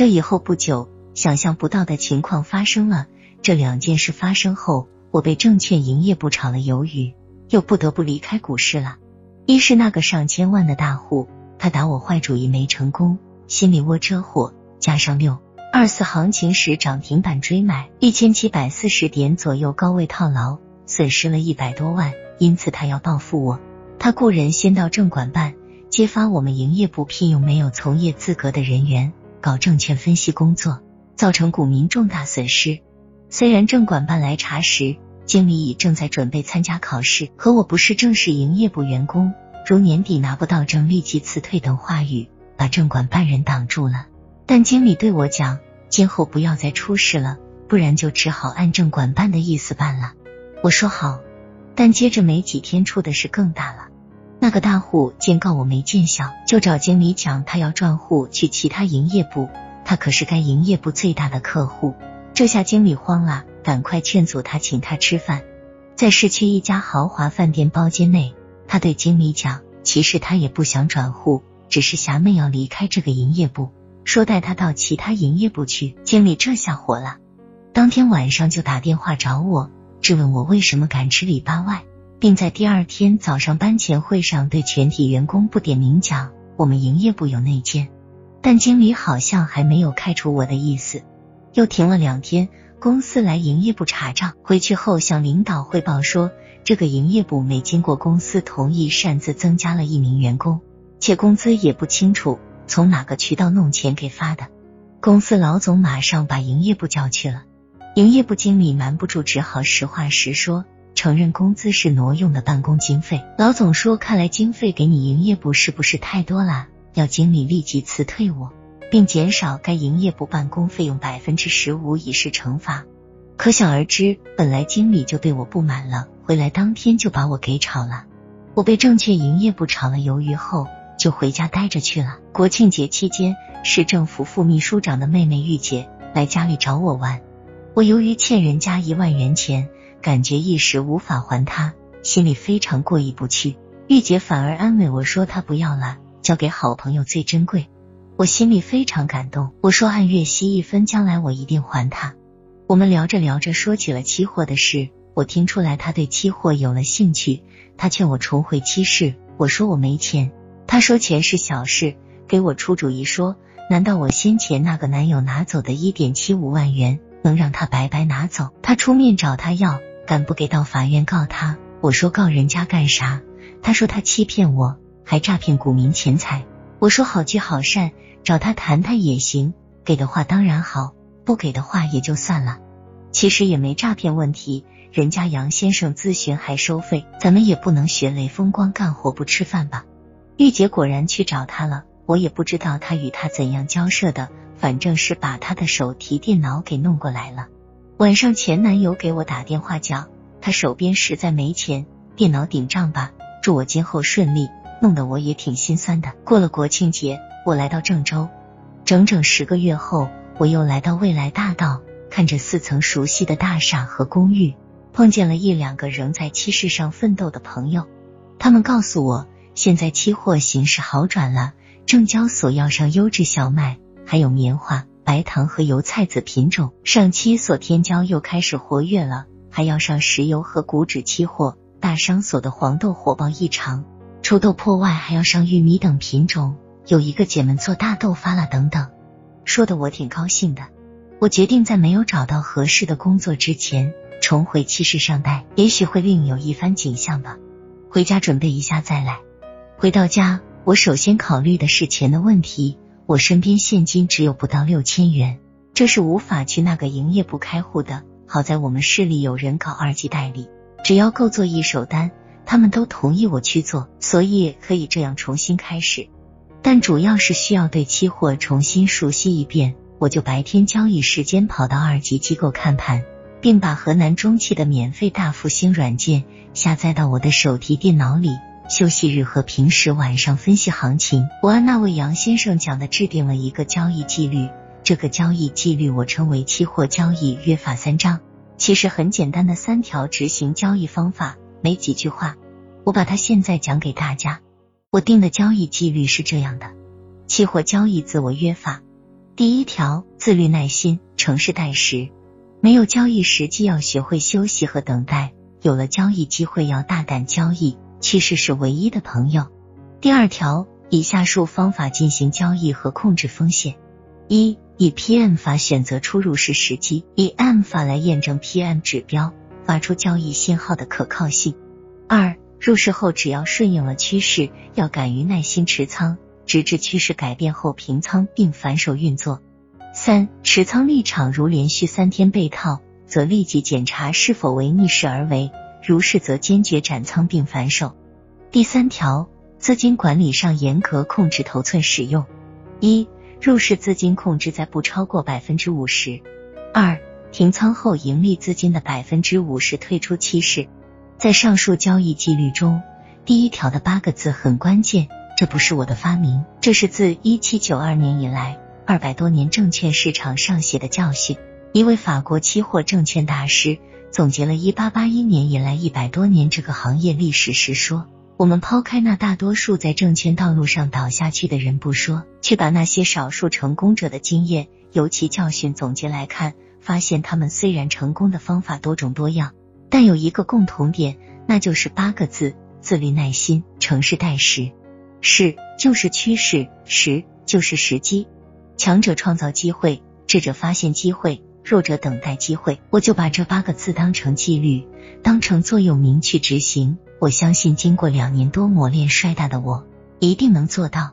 这以后不久，想象不到的情况发生了。这两件事发生后，我被证券营业部炒了鱿鱼，又不得不离开股市了。一是那个上千万的大户，他打我坏主意没成功，心里窝着火，加上六二四行情时涨停板追买一千七百四十点左右高位套牢，损失了一百多万，因此他要报复我。他雇人先到证管办揭发我们营业部聘用没有从业资格的人员搞证券分析工作，造成股民重大损失。虽然证管办来查时，经理已正在准备参加考试，和我不是正式营业部员工，如年底拿不到证立即辞退等话语，把证管办人挡住了。但经理对我讲，今后不要再出事了，不然就只好按证管办的意思办了。我说好，但接着没几天出的事更大了。那个大户见告我没见效，就找经理讲，他要转户去其他营业部，他可是该营业部最大的客户。这下经理慌了，赶快劝阻他，请他吃饭。在市区一家豪华饭店包间内，他对经理讲，其实他也不想转户，只是霞妹要离开这个营业部，说带他到其他营业部去。经理这下火了，当天晚上就打电话找我，质问我为什么敢吃里八外。并在第二天早上班前会上对全体员工不点名讲，我们营业部有内奸，但经理好像还没有开除我的意思。又停了两天，公司来营业部查账，回去后向领导汇报说，这个营业部没经过公司同意，擅自增加了一名员工，且工资也不清楚从哪个渠道弄钱给发的。公司老总马上把营业部叫去了，营业部经理瞒不住，只好实话实说。承认工资是挪用的办公经费，老总说：“看来经费给你营业部是不是太多了？要经理立即辞退我，并减少该营业部办公费用百分之十五，以示惩罚。”可想而知，本来经理就对我不满了，回来当天就把我给炒了。我被证券营业部炒了鱿鱼后，就回家待着去了。国庆节期间，市政府副秘书长的妹妹玉姐来家里找我玩，我由于欠人家一万元钱。感觉一时无法还他，心里非常过意不去。玉姐反而安慰我说：“她不要了，交给好朋友最珍贵。”我心里非常感动。我说：“按月息一分，将来我一定还他。”我们聊着聊着，说起了期货的事。我听出来他对期货有了兴趣，他劝我重回期市。我说我没钱，他说钱是小事，给我出主意说：“难道我先前那个男友拿走的一点七五万元，能让他白白拿走？他出面找他要。”敢不给到法院告他？我说告人家干啥？他说他欺骗我，还诈骗股民钱财。我说好聚好散，找他谈谈也行。给的话当然好，不给的话也就算了。其实也没诈骗问题，人家杨先生咨询还收费，咱们也不能学雷锋光干活不吃饭吧？玉姐果然去找他了，我也不知道他与他怎样交涉的，反正是把他的手提电脑给弄过来了。晚上前男友给我打电话讲，他手边实在没钱，电脑顶账吧，祝我今后顺利，弄得我也挺心酸的。过了国庆节，我来到郑州，整整十个月后，我又来到未来大道，看着四层熟悉的大厦和公寓，碰见了一两个仍在期市上奋斗的朋友，他们告诉我，现在期货形势好转了，证交所要上优质小麦，还有棉花。白糖和油菜籽品种上期所天胶又开始活跃了，还要上石油和股指期货。大商所的黄豆火爆异常，除豆粕外还要上玉米等品种。有一个姐们做大豆发了等等，说的我挺高兴的。我决定在没有找到合适的工作之前重回七市上代，也许会另有一番景象吧。回家准备一下再来。回到家，我首先考虑的是钱的问题。我身边现金只有不到六千元，这是无法去那个营业部开户的。好在我们市里有人搞二级代理，只要够做一手单，他们都同意我去做，所以可以这样重新开始。但主要是需要对期货重新熟悉一遍，我就白天交易时间跑到二级机构看盘，并把河南中汽的免费大复兴软件下载到我的手提电脑里。休息日和平时晚上分析行情，我按那位杨先生讲的制定了一个交易纪律。这个交易纪律我称为期货交易约法三章，其实很简单的三条执行交易方法，没几句话。我把它现在讲给大家。我定的交易纪律是这样的：期货交易自我约法。第一条，自律、耐心、诚实待时。没有交易时机，要学会休息和等待；有了交易机会，要大胆交易。趋势是唯一的朋友。第二条，以下述方法进行交易和控制风险：一、以 PM 法选择出入市时机，以 M 法来验证 PM 指标发出交易信号的可靠性；二、入市后只要顺应了趋势，要敢于耐心持仓。直至趋势改变后平仓并反手运作。三持仓立场如连续三天被套，则立即检查是否为逆势而为，如是则坚决斩仓并反手。第三条，资金管理上严格控制头寸使用。一入市资金控制在不超过百分之五十。二停仓后盈利资金的百分之五十退出期市。在上述交易纪律中，第一条的八个字很关键。这不是我的发明，这是自一七九二年以来二百多年证券市场上写的教训。一位法国期货证券大师总结了一八八一年以来一百多年这个行业历史时说：“我们抛开那大多数在证券道路上倒下去的人不说，却把那些少数成功者的经验、尤其教训总结来看，发现他们虽然成功的方法多种多样，但有一个共同点，那就是八个字：自律、耐心、诚实待时。”是就是趋势，时就是时机。强者创造机会，智者发现机会，弱者等待机会。我就把这八个字当成纪律，当成座右铭去执行。我相信，经过两年多磨练，摔打的我一定能做到。